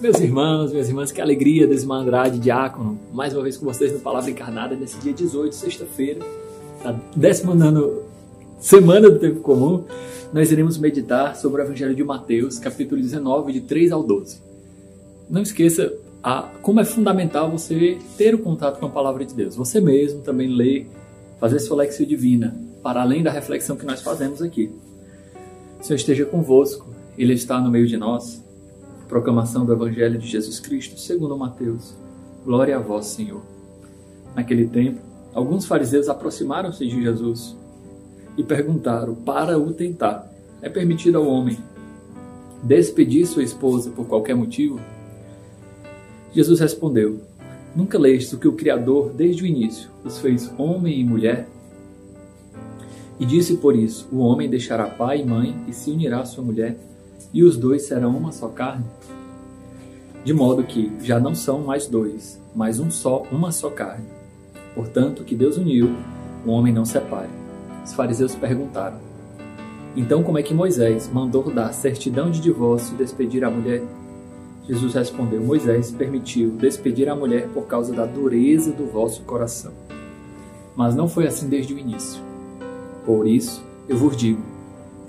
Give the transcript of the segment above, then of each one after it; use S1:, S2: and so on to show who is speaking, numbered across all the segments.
S1: Meus irmãos, minhas irmãs, que alegria, Desmã Andrade, diácono, mais uma vez com vocês no Palavra Encarnada, nesse dia 18, sexta-feira, da 19 semana do Tempo Comum, nós iremos meditar sobre o Evangelho de Mateus, capítulo 19, de 3 ao 12. Não esqueça a, como é fundamental você ter o contato com a Palavra de Deus. Você mesmo também ler, fazer sua lexia divina, para além da reflexão que nós fazemos aqui. O Senhor esteja convosco, Ele está no meio de nós Proclamação do Evangelho de Jesus Cristo, segundo Mateus. Glória a vós, Senhor. Naquele tempo, alguns fariseus aproximaram-se de Jesus e perguntaram para o tentar: É permitido ao homem despedir sua esposa por qualquer motivo? Jesus respondeu: Nunca lestes o que o Criador, desde o início, os fez homem e mulher? E disse por isso: O homem deixará pai e mãe e se unirá à sua mulher e os dois serão uma só carne? De modo que já não são mais dois, mas um só, uma só carne. Portanto, que Deus uniu, o homem não separe. Os fariseus perguntaram: Então, como é que Moisés mandou dar certidão de divórcio e despedir a mulher? Jesus respondeu: Moisés permitiu despedir a mulher por causa da dureza do vosso coração. Mas não foi assim desde o início. Por isso, eu vos digo: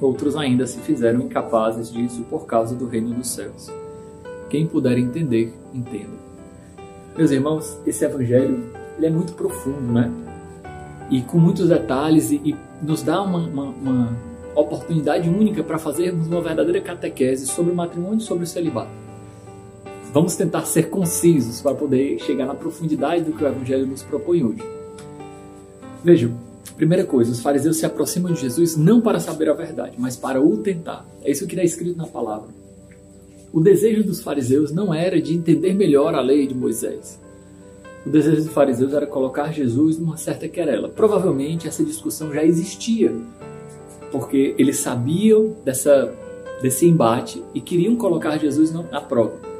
S1: outros ainda se fizeram incapazes disso por causa do reino dos céus. Quem puder entender, entenda. Meus irmãos, esse evangelho ele é muito profundo, né? E com muitos detalhes e, e nos dá uma, uma, uma oportunidade única para fazermos uma verdadeira catequese sobre o matrimônio e sobre o celibato. Vamos tentar ser concisos para poder chegar na profundidade do que o Evangelho nos propõe hoje. Vejam, Primeira coisa, os fariseus se aproximam de Jesus não para saber a verdade, mas para o tentar. É isso que está escrito na palavra. O desejo dos fariseus não era de entender melhor a lei de Moisés. O desejo dos fariseus era colocar Jesus numa certa querela. Provavelmente essa discussão já existia, porque eles sabiam dessa, desse embate e queriam colocar Jesus na prova.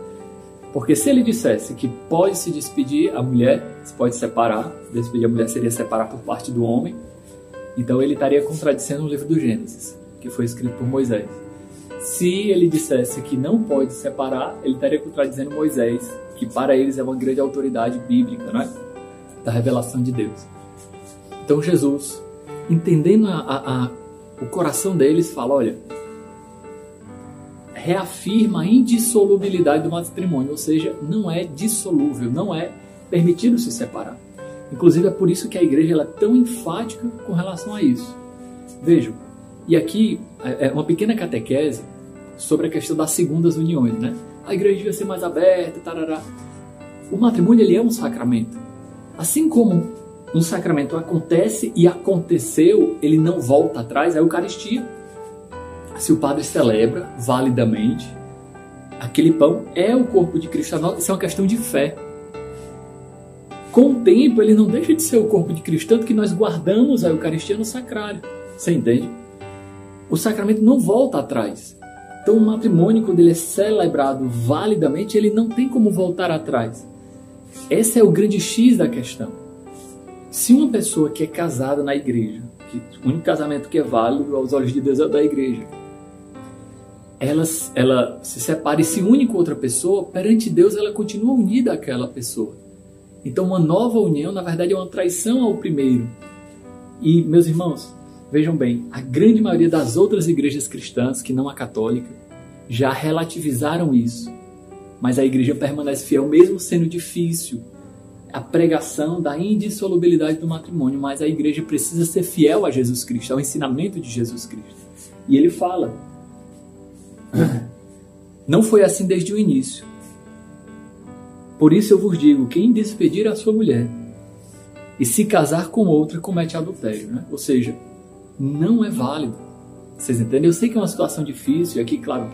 S1: Porque se ele dissesse que pode se despedir a mulher, se pode separar, despedir a mulher seria separar por parte do homem, então ele estaria contradizendo o livro do Gênesis, que foi escrito por Moisés. Se ele dissesse que não pode separar, ele estaria contradizendo Moisés, que para eles é uma grande autoridade bíblica, né? da revelação de Deus. Então Jesus, entendendo a, a, a, o coração deles, fala: olha, reafirma a indissolubilidade do matrimônio, ou seja, não é dissolúvel, não é permitido se separar. Inclusive é por isso que a igreja é tão enfática com relação a isso. Vejam, e aqui é, é uma pequena catequese sobre a questão das segundas uniões, né? A igreja devia ser mais aberta, tarará. O matrimônio ele é um sacramento. Assim como um sacramento acontece e aconteceu, ele não volta atrás, a Eucaristia se o padre celebra validamente, aquele pão é o corpo de Cristo. Isso é uma questão de fé. Com o tempo, ele não deixa de ser o corpo de Cristo, tanto que nós guardamos a Eucaristia no sacrário. Você entende? O sacramento não volta atrás. Então, o matrimônio, quando ele é celebrado validamente, ele não tem como voltar atrás. Esse é o grande X da questão. Se uma pessoa que é casada na igreja, que o único casamento que é válido aos olhos de Deus é da igreja, ela, ela se separa e se une com outra pessoa, perante Deus ela continua unida àquela pessoa. Então, uma nova união, na verdade, é uma traição ao primeiro. E, meus irmãos, vejam bem, a grande maioria das outras igrejas cristãs, que não a católica, já relativizaram isso. Mas a igreja permanece fiel, mesmo sendo difícil a pregação da indissolubilidade do matrimônio. Mas a igreja precisa ser fiel a Jesus Cristo, ao ensinamento de Jesus Cristo. E ele fala: não foi assim desde o início. Por isso eu vos digo: quem despedir a sua mulher e se casar com outra comete adultério, né? Ou seja, não é válido. Vocês entendem? Eu sei que é uma situação difícil, aqui, claro,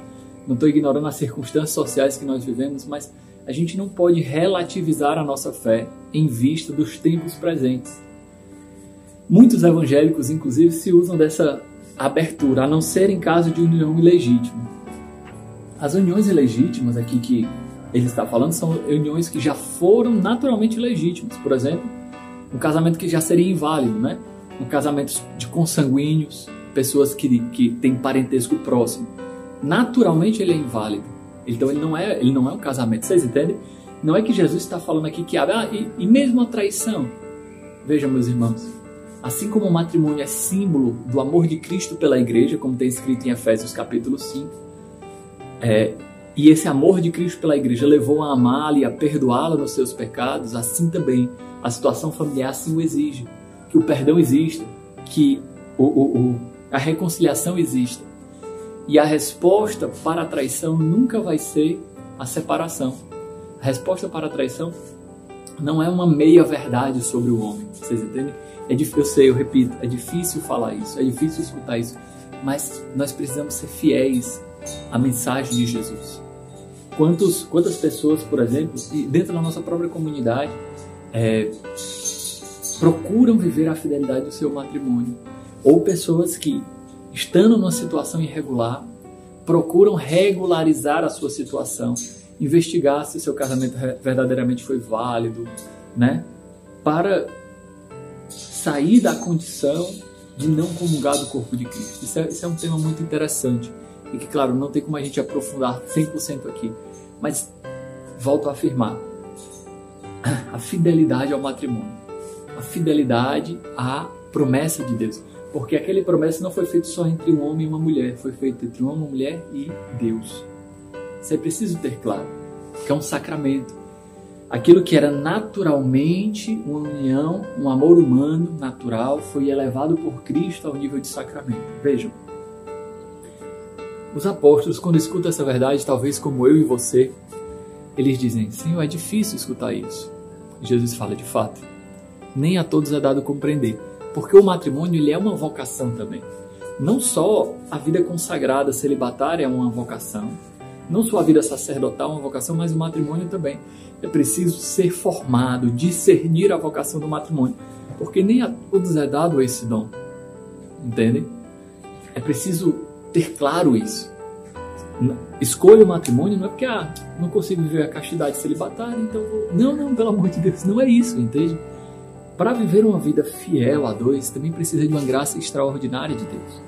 S1: não estou ignorando as circunstâncias sociais que nós vivemos, mas a gente não pode relativizar a nossa fé em vista dos tempos presentes. Muitos evangélicos, inclusive, se usam dessa abertura, a não ser em caso de união ilegítima. As uniões ilegítimas aqui que ele está falando são uniões que já foram naturalmente legítimas. Por exemplo, um casamento que já seria inválido, né? Um casamento de consanguíneos, pessoas que, que têm parentesco próximo. Naturalmente ele é inválido. Então ele não é, ele não é um casamento. Vocês entendem? Não é que Jesus está falando aqui que ah, e, e mesmo a traição. Vejam, meus irmãos, assim como o matrimônio é símbolo do amor de Cristo pela igreja, como tem escrito em Efésios capítulo 5, é, e esse amor de Cristo pela igreja levou a amá-la e a perdoá-la nos seus pecados, assim também a situação familiar assim o exige. Que o perdão exista, que o, o, o, a reconciliação exista. E a resposta para a traição nunca vai ser a separação. A resposta para a traição não é uma meia verdade sobre o homem. Vocês entendem? É difícil, eu sei, eu repito, é difícil falar isso, é difícil escutar isso, mas nós precisamos ser fiéis à mensagem de Jesus. Quantos, quantas pessoas, por exemplo, dentro da nossa própria comunidade, é, procuram viver a fidelidade do seu matrimônio, ou pessoas que, estando numa situação irregular, procuram regularizar a sua situação, investigar se seu casamento verdadeiramente foi válido, né? Para sair da condição de não comungar do corpo de Cristo. Isso é, isso é um tema muito interessante e que, claro, não tem como a gente aprofundar 100% aqui, mas volto a afirmar: a fidelidade ao matrimônio, a fidelidade à promessa de Deus. Porque aquele promessa não foi feito só entre um homem e uma mulher, foi feito entre uma mulher e Deus. Isso é preciso ter claro, que é um sacramento. Aquilo que era naturalmente uma união, um amor humano natural, foi elevado por Cristo ao nível de sacramento. Vejam, os apóstolos, quando escutam essa verdade, talvez como eu e você, eles dizem: Senhor, é difícil escutar isso. Jesus fala de fato. Nem a todos é dado compreender, porque o matrimônio ele é uma vocação também. Não só a vida consagrada celibatária é uma vocação, não só a vida sacerdotal é uma vocação, mas o matrimônio também. É preciso ser formado, discernir a vocação do matrimônio, porque nem a todos é dado esse dom. Entendem? É preciso ter claro isso escolha o matrimônio não é porque ah, não consigo viver a castidade celibatária, então vou... não, não, pelo amor de Deus, não é isso, entende? Para viver uma vida fiel a dois, também precisa de uma graça extraordinária de Deus.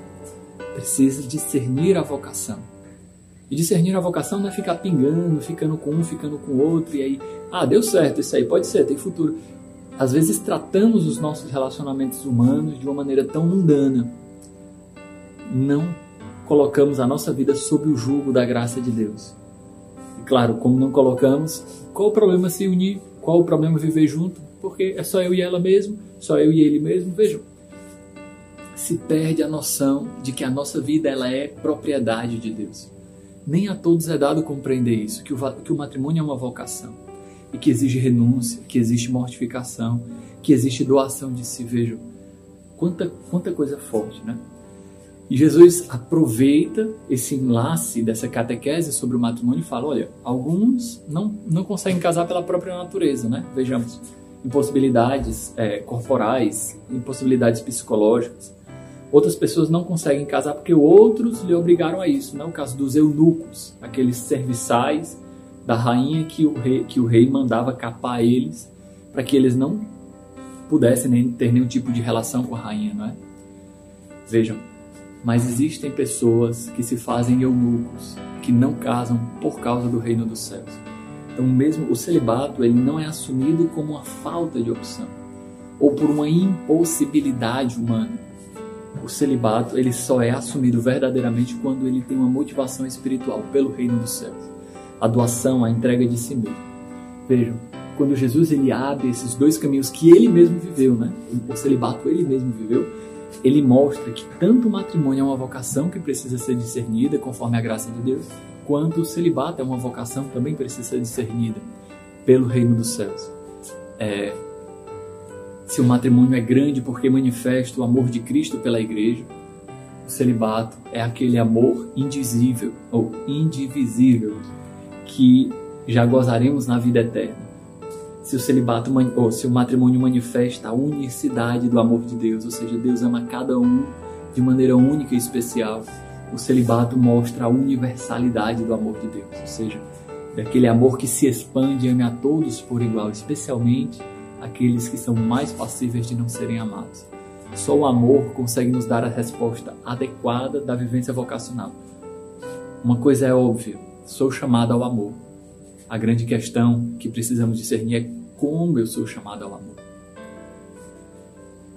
S1: Precisa discernir a vocação. E discernir a vocação não é ficar pingando, ficando com um, ficando com o outro, e aí, ah, deu certo isso aí, pode ser, tem futuro. Às vezes tratamos os nossos relacionamentos humanos de uma maneira tão mundana. Não colocamos a nossa vida sob o jugo da graça de Deus. E claro, como não colocamos, qual o problema se unir? Qual o problema viver junto? Porque é só eu e ela mesmo, só eu e ele mesmo. Vejam, se perde a noção de que a nossa vida ela é propriedade de Deus. Nem a todos é dado compreender isso, que o, que o matrimônio é uma vocação e que exige renúncia, que existe mortificação, que existe doação de si. Vejam, quanta, quanta coisa forte, né? E Jesus aproveita esse enlace dessa catequese sobre o matrimônio e fala: olha, alguns não, não conseguem casar pela própria natureza, né? Vejamos, impossibilidades é, corporais, impossibilidades psicológicas. Outras pessoas não conseguem casar porque outros lhe obrigaram a isso. Não é o caso dos eunucos, aqueles serviçais da rainha que o rei, que o rei mandava capar eles para que eles não pudessem nem ter nenhum tipo de relação com a rainha, não é? Vejam, mas existem pessoas que se fazem eunucos, que não casam por causa do reino dos céus. Então, mesmo o celibato, ele não é assumido como uma falta de opção ou por uma impossibilidade humana. O celibato, ele só é assumido verdadeiramente quando ele tem uma motivação espiritual pelo reino dos céus. A doação, a entrega de si mesmo. Vejam, quando Jesus ele abre esses dois caminhos que ele mesmo viveu, né? O celibato ele mesmo viveu, ele mostra que tanto o matrimônio é uma vocação que precisa ser discernida conforme a graça de Deus, quanto o celibato é uma vocação que também precisa ser discernida pelo reino dos céus. É, se o matrimônio é grande porque manifesta o amor de Cristo pela igreja, o celibato é aquele amor indizível ou indivisível que já gozaremos na vida eterna. Se o celibato ou se o matrimônio manifesta a unicidade do amor de Deus, ou seja, Deus ama cada um de maneira única e especial, o celibato mostra a universalidade do amor de Deus, ou seja, daquele amor que se expande e ama a todos por igual, especialmente aqueles que são mais passíveis de não serem amados. Só o amor consegue nos dar a resposta adequada da vivência vocacional. Uma coisa é óbvia, sou chamado ao amor. A grande questão que precisamos discernir é como eu sou chamado ao amor.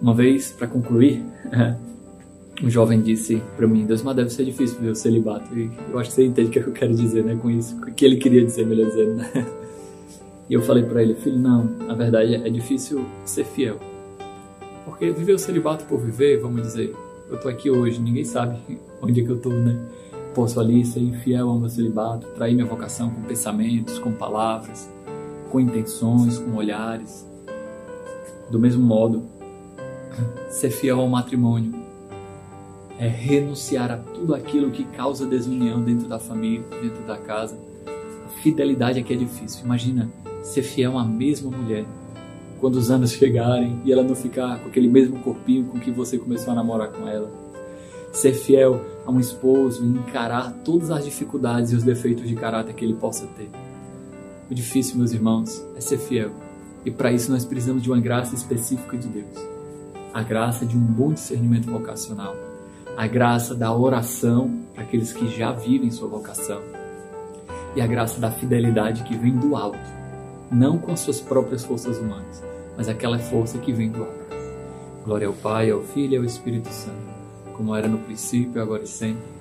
S1: Uma vez, para concluir, um jovem disse para mim: Deus, mas deve ser difícil ver o celibato. E eu acho que você entende o que eu quero dizer né, com isso, o que ele queria dizer, melhor dizendo. Né? E eu falei para ele: Filho, não, na verdade é difícil ser fiel. Porque viver o celibato por viver, vamos dizer, eu tô aqui hoje, ninguém sabe onde é que eu tô, né? Posso ali ser infiel ao meu celibato, trair minha vocação com pensamentos, com palavras, com intenções, com olhares. Do mesmo modo, ser fiel ao matrimônio é renunciar a tudo aquilo que causa desunião dentro da família, dentro da casa. A fidelidade aqui é difícil. Imagina ser fiel à mesma mulher quando os anos chegarem e ela não ficar com aquele mesmo corpinho com que você começou a namorar com ela. Ser fiel a um esposo encarar todas as dificuldades e os defeitos de caráter que ele possa ter. O difícil, meus irmãos, é ser fiel. E para isso nós precisamos de uma graça específica de Deus. A graça de um bom discernimento vocacional. A graça da oração para aqueles que já vivem sua vocação. E a graça da fidelidade que vem do alto, não com as suas próprias forças humanas, mas aquela força que vem do alto. Glória ao Pai, ao Filho e ao Espírito Santo, como era no princípio, agora e sempre.